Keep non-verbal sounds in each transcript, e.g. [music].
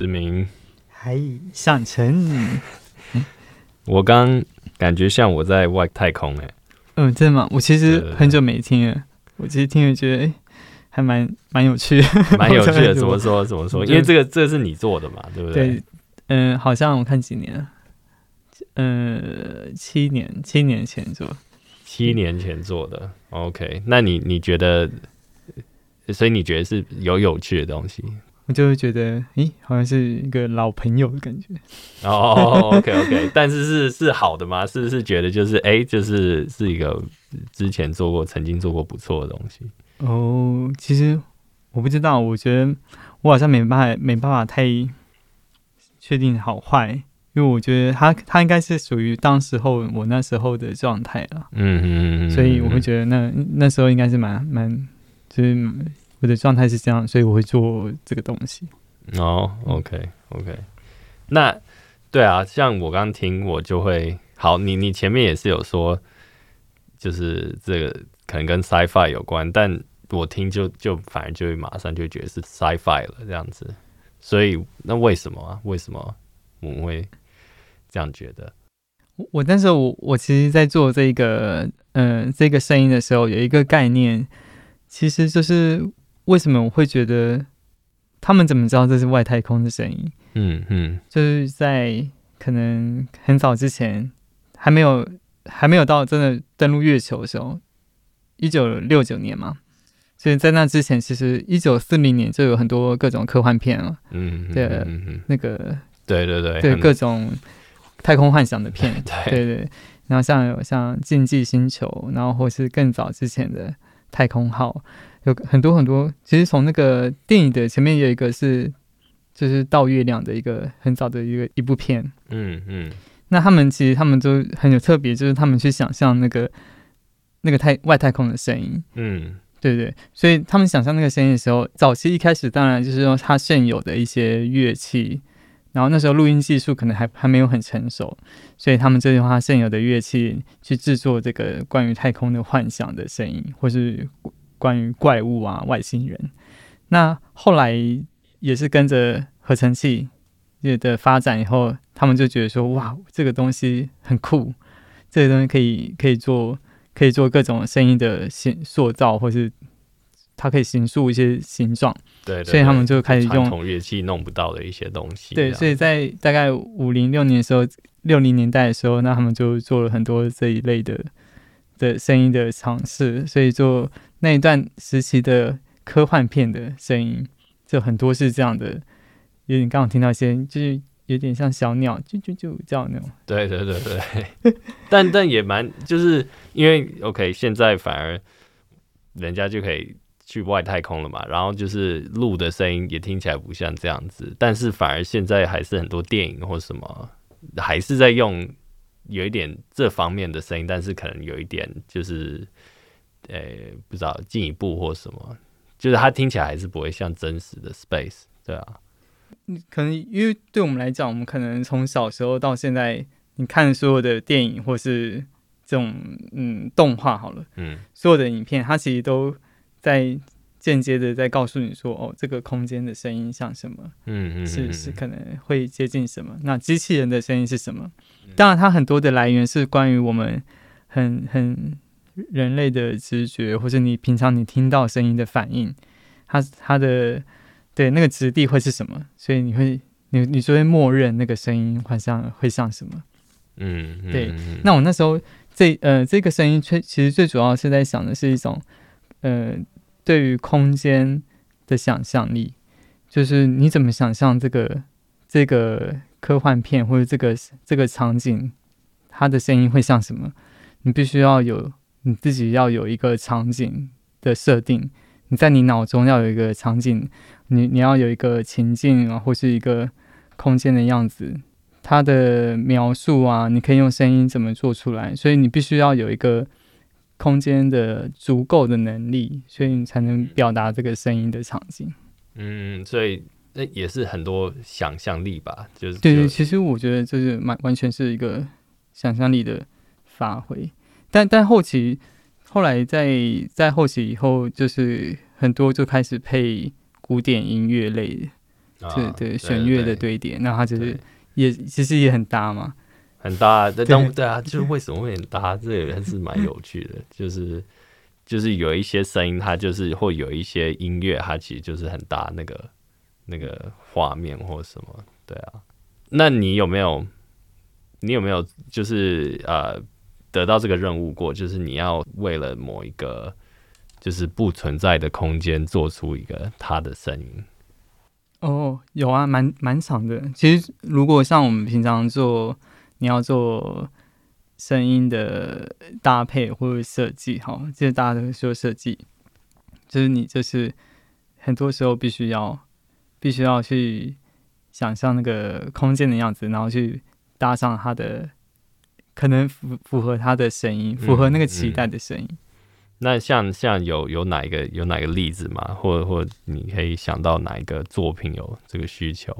子明，嗨，上层。[laughs] 我刚感觉像我在外太空哎、欸。嗯，真的吗？我其实很久没听了，我其实听了觉得哎，还蛮蛮有趣的，[laughs] 蛮有趣的。[laughs] 怎么说？怎么说？因为这个这个是你做的嘛，对不对？对，嗯，好像我看几年了，嗯，七年，七年前做，七年前做的。OK，那你你觉得？所以你觉得是有有趣的东西？我就会觉得，诶，好像是一个老朋友的感觉。[laughs] 哦，OK OK，[laughs] 但是是是好的吗？是是觉得就是哎，就是是一个之前做过、曾经做过不错的东西。哦，其实我不知道，我觉得我好像没办法，没办法太确定好坏，因为我觉得他他应该是属于当时候我那时候的状态了。嗯嗯嗯，所以我会觉得那那时候应该是蛮蛮。就是我的状态是这样，所以我会做这个东西。哦，OK，OK。那对啊，像我刚听，我就会好。你你前面也是有说，就是这个可能跟 Sci-Fi 有关，但我听就就反而就会马上就觉得是 Sci-Fi 了这样子。所以那为什么啊？为什么我们会这样觉得？我那时候我我其实，在做这个嗯、呃、这个声音的时候，有一个概念。其实就是为什么我会觉得他们怎么知道这是外太空的声音？嗯嗯，就是在可能很早之前，还没有还没有到真的登陆月球的时候，一九六九年嘛。所以在那之前，其实一九四零年就有很多各种科幻片了。嗯，对，那个对对对对各种太空幻想的片，[laughs] 对对，对。然后像有像《竞技星球》，然后或是更早之前的。太空号有很多很多，其实从那个电影的前面有一个是，就是到月亮的一个很早的一个一部片。嗯嗯。那他们其实他们都很有特别，就是他们去想象那个那个太外太空的声音。嗯，对对。所以他们想象那个声音的时候，早期一开始当然就是用他现有的一些乐器，然后那时候录音技术可能还还没有很成熟，所以他们就用他现有的乐器去制作这个关于太空的幻想的声音，或是关于怪物啊、外星人。那后来也是跟着合成器的发展以后，他们就觉得说：“哇，这个东西很酷，这个东西可以可以做可以做各种声音的形塑造，或是。”它可以形塑一些形状，对，对，对，所以他们就开始用传统乐器弄不到的一些东西。对，所以在大概五零六年的时候，六零年代的时候，那他们就做了很多这一类的的声音的尝试。所以做那一段时期的科幻片的声音，就很多是这样的。有点刚刚听到一些，就是有点像小鸟就就就叫那种。对对对对，[laughs] 但但也蛮，就是因为 OK，现在反而人家就可以。去外太空了嘛，然后就是录的声音也听起来不像这样子，但是反而现在还是很多电影或什么还是在用有一点这方面的声音，但是可能有一点就是呃、欸、不知道进一步或什么，就是它听起来还是不会像真实的 space，对啊，可能因为对我们来讲，我们可能从小时候到现在，你看所有的电影或是这种嗯动画好了，嗯，所有的影片它其实都。在间接的在告诉你说，哦，这个空间的声音像什么？嗯嗯，是是可能会接近什么？那机器人的声音是什么？当然，它很多的来源是关于我们很很人类的直觉，或者你平常你听到声音的反应，它它的对那个质地会是什么？所以你会你你就会默认那个声音好像会像什么？嗯，对。那我那时候这呃这个声音，其实最主要是在想的是一种。呃，对于空间的想象力，就是你怎么想象这个这个科幻片或者这个这个场景，它的声音会像什么？你必须要有你自己要有一个场景的设定，你在你脑中要有一个场景，你你要有一个情境啊，或是一个空间的样子，它的描述啊，你可以用声音怎么做出来？所以你必须要有一个。空间的足够的能力，所以你才能表达这个声音的场景。嗯，所以那也是很多想象力吧，就是对对，其实我觉得就是蛮完全是一个想象力的发挥。但但后期后来在在后期以后，就是很多就开始配古典音乐类的，啊、对对，弦乐的堆叠，那它就是也其实也很搭嘛，很搭。但对对啊，就是为什么会很搭？这个还是蛮有趣的，就是就是有一些声音，它就是会有一些音乐，它其实就是很搭那个那个画面或什么。对啊，那你有没有你有没有就是呃得到这个任务过？就是你要为了某一个就是不存在的空间做出一个它的声音？哦，有啊，蛮蛮长的。其实，如果像我们平常做，你要做声音的搭配或者设计，哈，这些大家都会说设计，就是你就是很多时候必须要必须要去想象那个空间的样子，然后去搭上它的可能符符合他的声音，符合那个期待的声音。嗯嗯那像像有有哪一个有哪个例子吗？或者或者你可以想到哪一个作品有这个需求？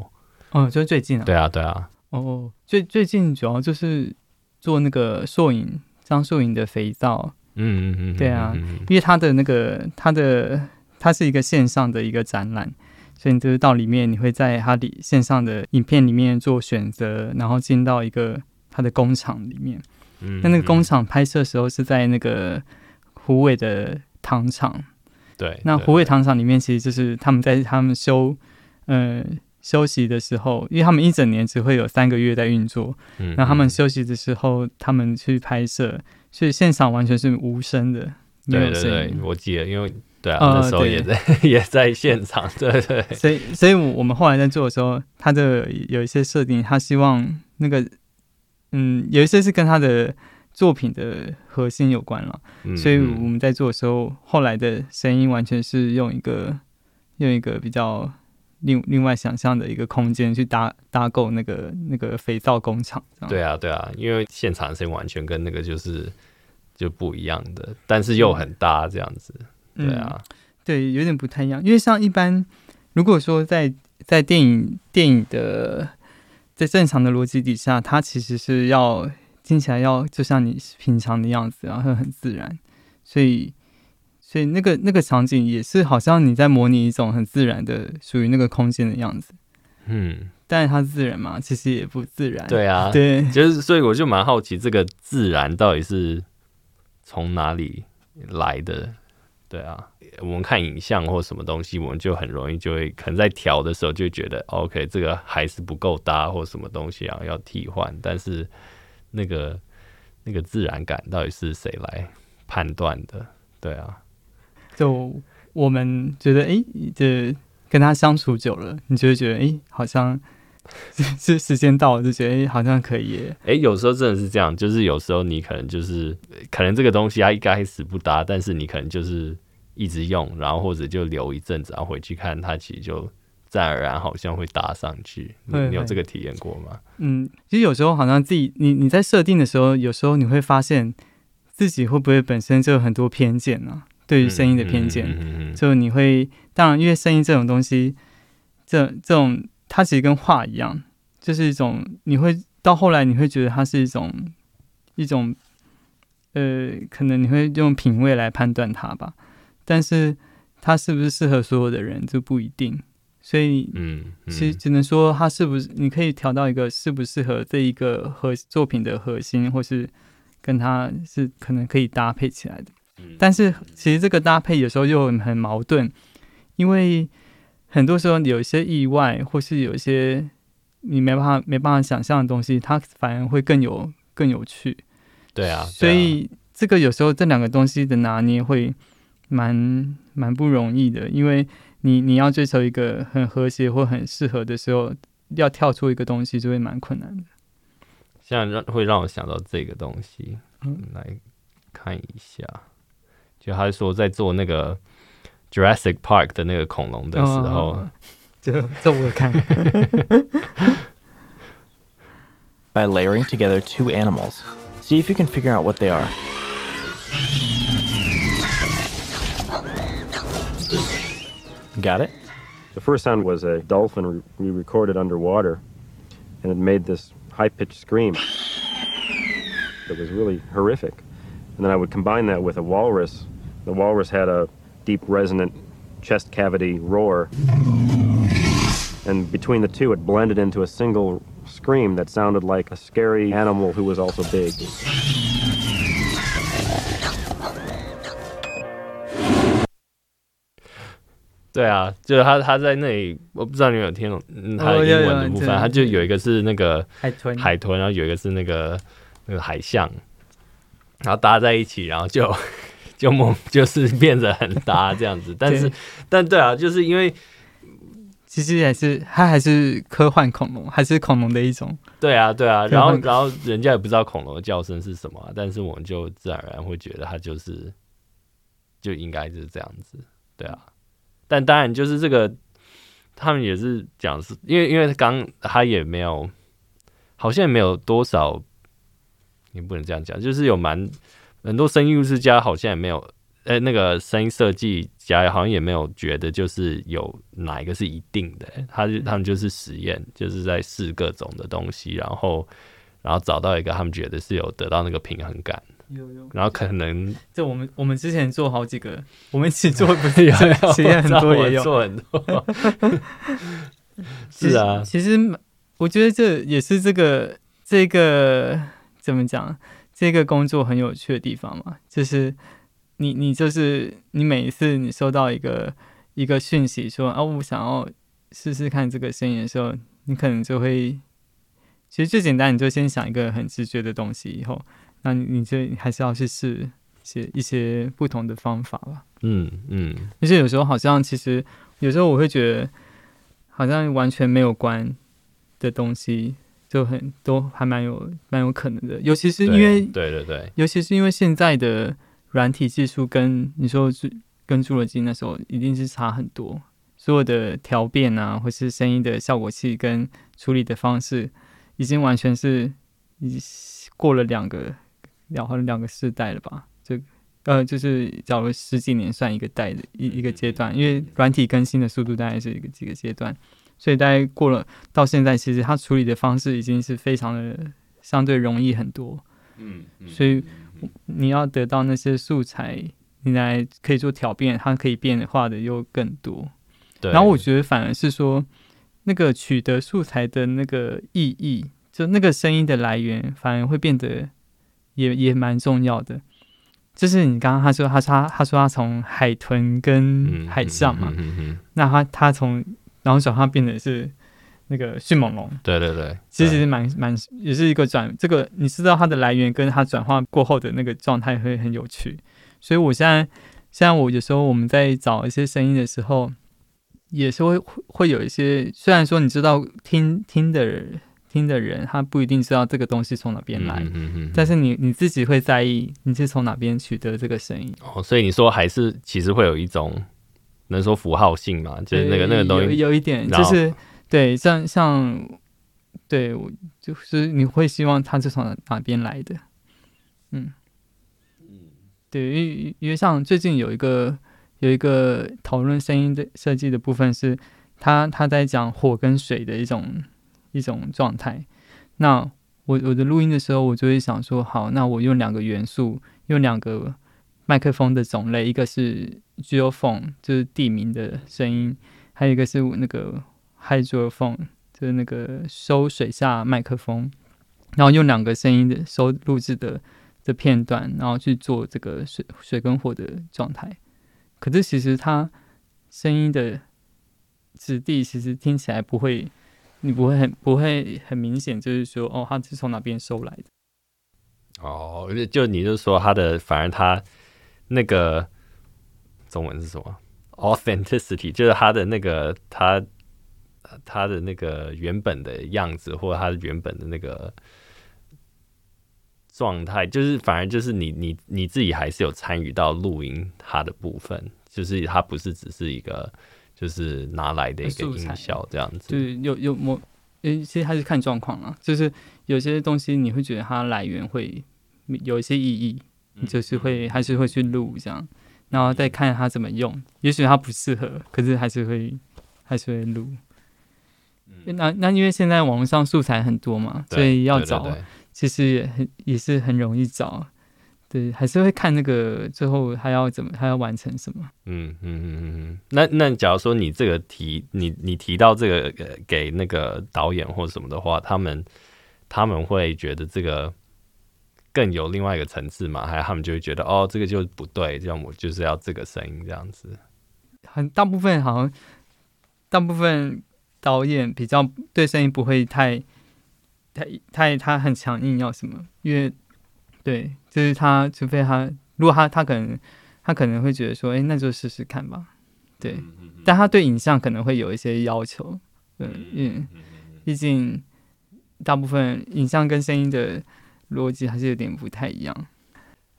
哦，就是最近啊。对啊，对啊。哦，最最近主要就是做那个摄影，张硕影的肥皂。嗯嗯嗯。对啊，因为他的那个他的它是一个线上的一个展览，所以你就是到里面，你会在它里线上的影片里面做选择，然后进到一个它的工厂里面。嗯。那那个工厂拍摄的时候是在那个。虎尾的糖厂，对，那虎尾糖厂里面其实就是他们在他们休，呃，休息的时候，因为他们一整年只会有三个月在运作，嗯，那他们休息的时候，他们去拍摄，所以现场完全是无声的。对对对，我记得，因为对啊，那时候也在、呃、[laughs] 也在现场，对对，对。所以，所以我们后来在做的时候，他的有一些设定，他希望那个，嗯，有一些是跟他的。作品的核心有关了，所以我们在做的时候，后来的声音完全是用一个用一个比较另另外想象的一个空间去搭搭构那个那个肥皂工厂。对啊，对啊，因为现场声音完全跟那个就是就不一样的，但是又很搭这样子。对啊，嗯，对，有点不太一样，因为像一般如果说在在电影电影的在正常的逻辑底下，它其实是要。听起来要就像你平常的样子，然后很自然，所以所以那个那个场景也是好像你在模拟一种很自然的属于那个空间的样子，嗯，但是它自然嘛，其实也不自然，对啊，对，就是所以我就蛮好奇这个自然到底是从哪里来的，对啊，我们看影像或什么东西，我们就很容易就会可能在调的时候就觉得 OK，这个还是不够搭或什么东西啊要替换，但是。那个那个自然感到底是谁来判断的？对啊，就我们觉得，哎，这跟他相处久了，你就会觉得，哎，好像 [laughs] 是时间到了，就觉得，哎，好像可以。哎，有时候真的是这样，就是有时候你可能就是可能这个东西它一开始不搭，但是你可能就是一直用，然后或者就留一阵子，然后回去看它，其实就。自然而然好像会搭上去，你，你有这个体验过吗？嗯，其实有时候好像自己，你你在设定的时候，有时候你会发现自己会不会本身就有很多偏见呢、啊？对于声音的偏见，嗯嗯、就你会当然，因为声音这种东西，这这种它其实跟画一样，就是一种你会到后来你会觉得它是一种一种呃，可能你会用品味来判断它吧，但是它是不是适合所有的人就不一定。所以，嗯，其实只能说它是不是你可以调到一个适不适合这一个核作品的核心，或是跟它是可能可以搭配起来的。但是其实这个搭配有时候又很矛盾，因为很多时候有一些意外，或是有一些你没办法没办法想象的东西，它反而会更有更有趣。对啊，所以这个有时候这两个东西的拿捏会蛮蛮不容易的，因为。你你要追求一个很和谐或很适合的时候，要跳出一个东西就会蛮困难的。现在让会让我想到这个东西，嗯，来看一下，就他说在做那个 Jurassic Park 的那个恐龙的时候，就这我看。 By [laughs] layering together two animals, see if you can figure out what they are. Got it? The first sound was a dolphin we recorded underwater, and it made this high pitched scream. It was really horrific. And then I would combine that with a walrus. The walrus had a deep, resonant chest cavity roar. And between the two, it blended into a single scream that sounded like a scary animal who was also big. 对啊，就是他他在那里，我不知道你有没有听懂、嗯、他的英文的部分，他就有一个是那个海豚，海豚，然后有一个是那个那个海象，然后搭在一起，然后就 就梦就是变得很搭这样子。但是，但对啊，就是因为其实还是它还是科幻恐龙，还是恐龙的一种。对啊，对啊，然后然后人家也不知道恐龙的叫声是什么、啊，但是我们就自然而然会觉得它就是就应该就是这样子，对啊。但当然，就是这个，他们也是讲是，因为因为刚他也没有，好像也没有多少，你不能这样讲，就是有蛮很多声音艺术家好像也没有，哎、欸，那个声音设计家好像也没有觉得就是有哪一个是一定的，他就他们就是实验，就是在试各种的东西，然后然后找到一个他们觉得是有得到那个平衡感。有有，然后可能就我们我们之前做好几个，我们一起做 [laughs] 不是有实验很多也有。做很多，[laughs] 是啊，其实我觉得这也是这个这个怎么讲，这个工作很有趣的地方嘛，就是你你就是你每一次你收到一个一个讯息说啊，我想要试试看这个声音的时候，你可能就会，其实最简单，你就先想一个很直觉的东西，以后。那你就还是要去试一些一些不同的方法吧。嗯嗯，而且有时候好像其实有时候我会觉得，好像完全没有关的东西就很都还蛮有蛮有可能的。尤其是因为对对对，尤其是因为现在的软体技术跟你说是跟侏罗纪那时候一定是差很多，所有的调变啊，或是声音的效果器跟处理的方式，已经完全是已过了两个。然后两个世代了吧？就呃，就是找了十几年算一个代的一一个阶段，因为软体更新的速度大概是一个几个阶段，所以大概过了到现在，其实他处理的方式已经是非常的相对容易很多。嗯，所以你要得到那些素材，你来可以做调变，它可以变化的又更多。对。然后我觉得反而是说，那个取得素材的那个意义，就那个声音的来源，反而会变得。也也蛮重要的，就是你刚刚他说他他他说他从海豚跟海象嘛，嗯嗯嗯嗯、那他他从然后转化变成是那个迅猛龙，对对对，其实蛮蛮也是一个转这个你知道它的来源跟它转化过后的那个状态会很有趣，所以我现在现在我有时候我们在找一些声音的时候，也是会会有一些虽然说你知道听听的人。听的人他不一定知道这个东西从哪边来，嗯嗯嗯、但是你你自己会在意你是从哪边取得这个声音。哦，所以你说还是其实会有一种能说符号性嘛，就是那个那个东西有，有一点就是对像像对我就是你会希望它是从哪边来的，嗯对，因为因为像最近有一个有一个讨论声音的设计的部分是他他在讲火跟水的一种。一种状态，那我我的录音的时候，我就会想说，好，那我用两个元素，用两个麦克风的种类，一个是 geophone，就是地名的声音，还有一个是那个 hydrophone，就是那个收水下麦克风，然后用两个声音的收录制的的片段，然后去做这个水水跟火的状态。可是其实它声音的质地，其实听起来不会。你不会很不会很明显，就是说，哦，它是从哪边收来的？哦，就你就说它的，反而它那个中文是什么？authenticity，就是他的那个他他的那个原本的样子，或者他原本的那个状态，就是反而就是你你你自己还是有参与到录音他的部分，就是他不是只是一个。就是拿来的一个音效这样子，对，有有某，诶，其实还是看状况啊。就是有些东西你会觉得它来源会有一些意义，你就是会还是会去录这样，然后再看它怎么用。也许它不适合，可是还是会还是会录。那那因为现在网络上素材很多嘛，所以要找其实也很也是很容易找。对，还是会看那个最后还要怎么，还要完成什么。嗯嗯嗯嗯嗯。那那假如说你这个提你你提到这个给那个导演或什么的话，他们他们会觉得这个更有另外一个层次嘛？还有他们就会觉得哦，这个就不对，这样我就是要这个声音这样子。很大部分好像大部分导演比较对声音不会太太太他很强硬要什么，因为。对，就是他，除非他，如果他他可能他可能会觉得说，哎，那就试试看吧。对，但他对影像可能会有一些要求，嗯，嗯，毕竟大部分影像跟声音的逻辑还是有点不太一样。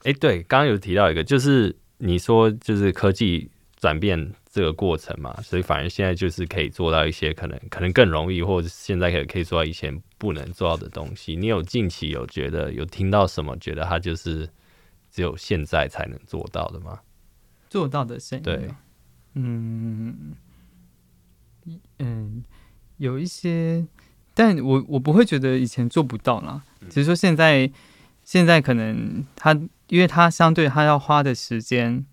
哎，对，刚刚有提到一个，就是你说就是科技转变这个过程嘛，所以反而现在就是可以做到一些可能可能更容易，或者现在可以可以做到以前。不能做到的东西，你有近期有觉得有听到什么？觉得它就是只有现在才能做到的吗？做到的声音，对，嗯嗯，有一些，但我我不会觉得以前做不到啦。只是说现在现在可能他，因为他相对他要花的时间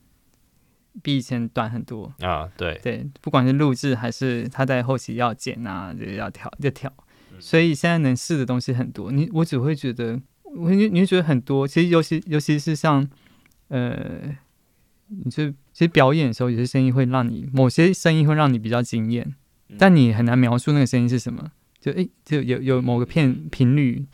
比以前短很多啊。对对，不管是录制还是他在后期要剪啊，就要调要调。所以现在能试的东西很多，你我只会觉得，我你你会觉得很多。其实尤其尤其是像，呃，你就其实表演的时候，有些声音会让你，某些声音会让你比较惊艳，但你很难描述那个声音是什么。就诶，就有有某个片频率，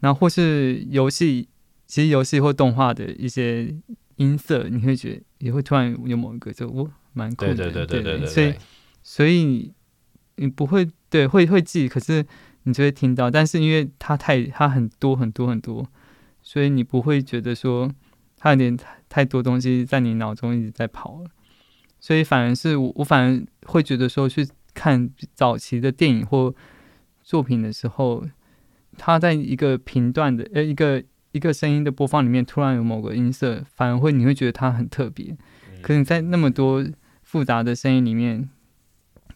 然后或是游戏，其实游戏或动画的一些音色，你会觉得也会突然有某一个就我蛮酷的，对对对对对对。所以所以你不会对会会记，可是。你就会听到，但是因为它太它很多很多很多，所以你不会觉得说它有点太多东西在你脑中一直在跑了，所以反而是我我反而会觉得说去看早期的电影或作品的时候，它在一个频段的呃一个一个声音的播放里面突然有某个音色，反而会你会觉得它很特别，可是你在那么多复杂的声音里面，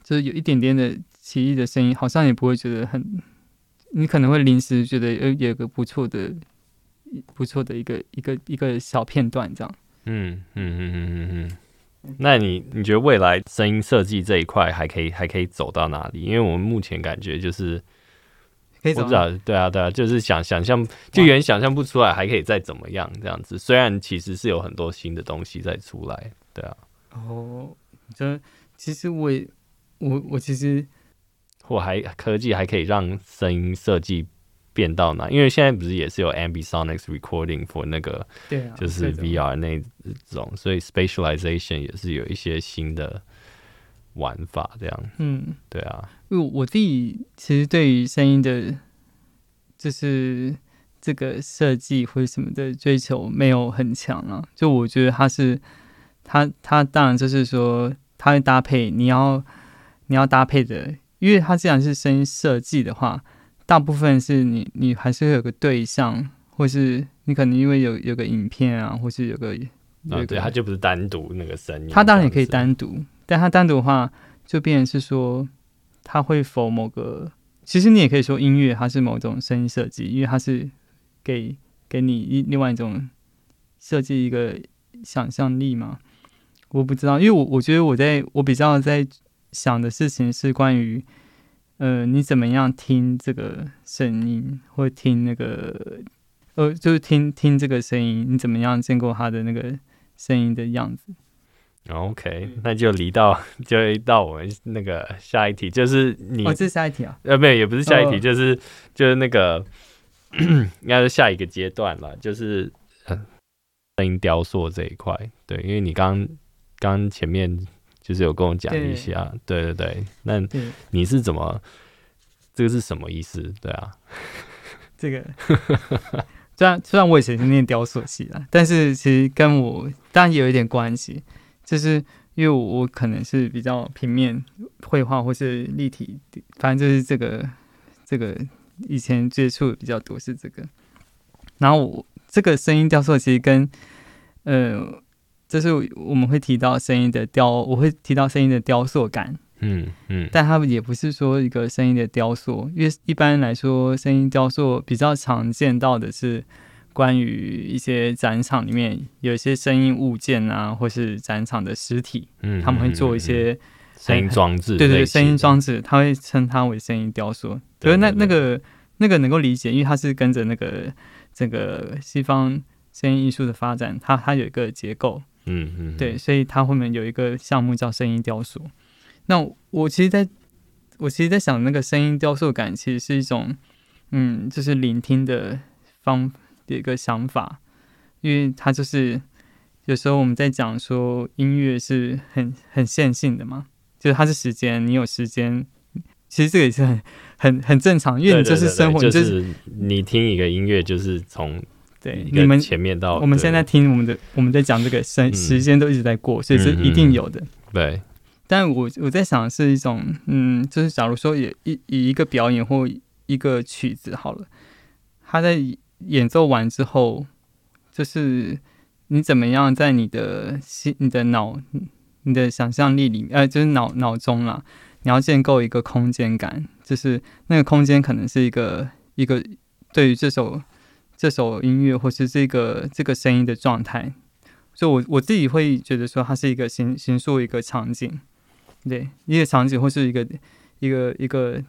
就是有一点点的。奇异的声音，好像也不会觉得很，你可能会临时觉得呃有个不错的、不错的一个一个一个小片段这样。嗯嗯嗯嗯嗯嗯。那你你觉得未来声音设计这一块还可以还可以走到哪里？因为我们目前感觉就是，可以走。我不知道，对啊对啊，就是想想象，就原想象不出来还可以再怎么样这样子。虽然其实是有很多新的东西在出来，对啊。哦，这其实我也我我其实。我还科技还可以让声音设计变到哪？因为现在不是也是有 ambisonics recording for 那个，对啊，就是 VR 那种，所以 spatialization 也是有一些新的玩法，这样。嗯，对啊。因为我自己其实对于声音的，就是这个设计或者什么的追求没有很强啊。就我觉得它是，它它当然就是说，它会搭配你要你要搭配的。因为它既然是声音设计的话，大部分是你你还是会有个对象，或是你可能因为有有个影片啊，或是有个，对，它就不是单独那个声音。它当然也可以单独，但它单独的话，就变成是说，它会否某个，其实你也可以说音乐它是某种声音设计，因为它是给给你一另外一种设计一个想象力嘛。我不知道，因为我我觉得我在我比较在。想的事情是关于，呃，你怎么样听这个声音，或听那个，呃，就是听听这个声音，你怎么样见过他的那个声音的样子？OK，那就离到 [laughs] 就到我们那个下一题，就是你，哦，这是下一题啊？呃，没有，也不是下一题，哦、就是就是那个 [coughs] 应该是下一个阶段了，就是声音雕塑这一块。对，因为你刚刚前面。就是有跟我讲一下，对对对，那你是怎么？这个是什么意思？对啊，[laughs] 这个虽然虽然我以前是念雕塑系的，但是其实跟我当然也有一点关系，就是因为我，我可能是比较平面绘画或是立体，反正就是这个这个以前接触的比较多是这个，然后我这个声音雕塑其实跟呃。就是我们会提到声音的雕，我会提到声音的雕塑感，嗯嗯，但它也不是说一个声音的雕塑，因为一般来说，声音雕塑比较常见到的是关于一些展场里面有一些声音物件啊，或是展场的实体，嗯，他们会做一些声音装置，对对对，声音装置，他会称它为声音雕塑。可是那那个那个能够理解，因为它是跟着那个这个西方声音艺术的发展，它它有一个结构，嗯嗯，对，所以它后面有一个项目叫声音雕塑。那我其实在，我其实，在想那个声音雕塑感，其实是一种，嗯，就是聆听的方的一个想法，因为它就是有时候我们在讲说音乐是很很线性的嘛，就是它是时间，你有时间，其实这个也是很很很正常，因为你就是生活，对对对对，就是你听一个音乐，就是从对你们前面到我们现在听我们的我们在讲这个时时间都一直在过，所以是一定有的，嗯、对。但我我在想是一种，嗯，就是假如说也一以一个表演或一个曲子好了，他在演奏完之后，就是你怎么样在你的心、你的脑、你的想象力里面，呃，就是脑脑中啦，你要建构一个空间感，就是那个空间可能是一个一个对于这首这首音乐或是这个这个声音的状态，所以我我自己会觉得说，它是一个形形塑一个场景。对，一个场景或是一个一个一个，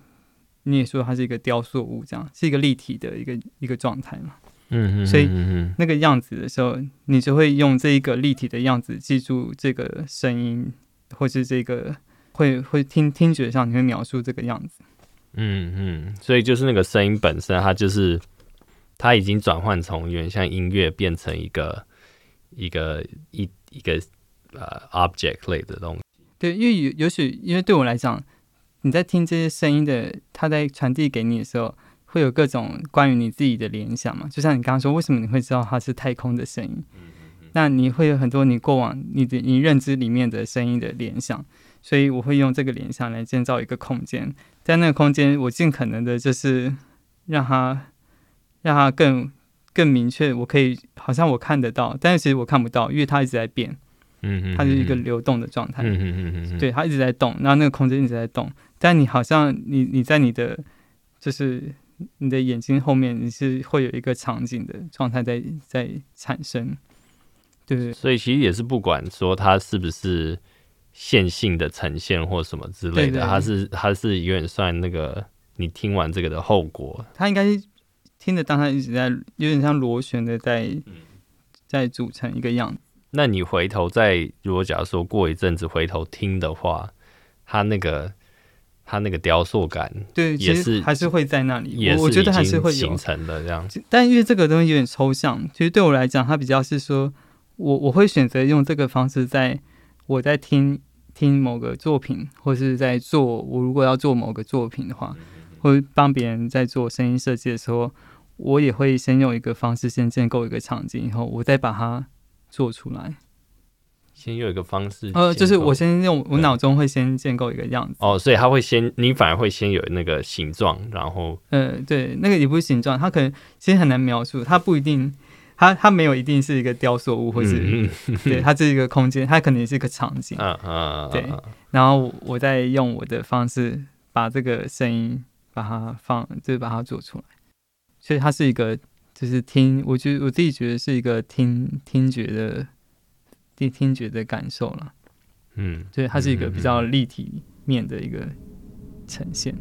你也说它是一个雕塑物，这样是一个立体的一个一个状态嘛。嗯嗯。所以那个样子的时候，你就会用这一个立体的样子记住这个声音，或是这个会会听听觉上你会描述这个样子。嗯嗯。所以就是那个声音本身，它就是它已经转换从原像音乐变成一个一个一一个呃 object 类的东西。对，因为有有许，因为对我来讲，你在听这些声音的，它在传递给你的时候，会有各种关于你自己的联想嘛。就像你刚刚说，为什么你会知道它是太空的声音？那你会有很多你过往你的你认知里面的声音的联想，所以我会用这个联想来建造一个空间，在那个空间，我尽可能的就是让它让它更更明确，我可以好像我看得到，但是其实我看不到，因为它一直在变。嗯，它是一个流动的状态。嗯嗯嗯，对，它一直在动，然后那个空间一直在动，但你好像你你在你的就是你的眼睛后面，你是会有一个场景的状态在在产生。对，所以其实也是不管说它是不是线性的呈现或什么之类的，对对对，它是它是有点算那个你听完这个的后果。它应该听得当他一直在有点像螺旋的在在组成一个样子。那你回头再，如果假如说过一阵子回头听的话，他那个他那个雕塑感，对，也是还是会在那里。也是我觉得还是会形成的这样子。但因为这个东西有点抽象，其实对我来讲，它比较是说，我我会选择用这个方式，在我在听听某个作品，或是在做我如果要做某个作品的话，或帮别人在做声音设计的时候，我也会先用一个方式先建构一个场景，以后我再把它。做出来，先用一个方式，呃，就是我先用我脑中会先建构一个样子，哦，所以他会先，你反而会先有那个形状，然后，呃，对，那个也不是形状，它可能其实很难描述，它不一定，它它没有一定是一个雕塑物，或是，对，[laughs] 它是一个空间，它可能也是一个场景，啊啊，对，然后我再用我的方式把这个声音把它放，就是把它做出来，所以它是一个。就是听，我觉得我自己觉得是一个听听觉的听听觉的感受了，嗯，对，它是一个比较立体面的一个呈现。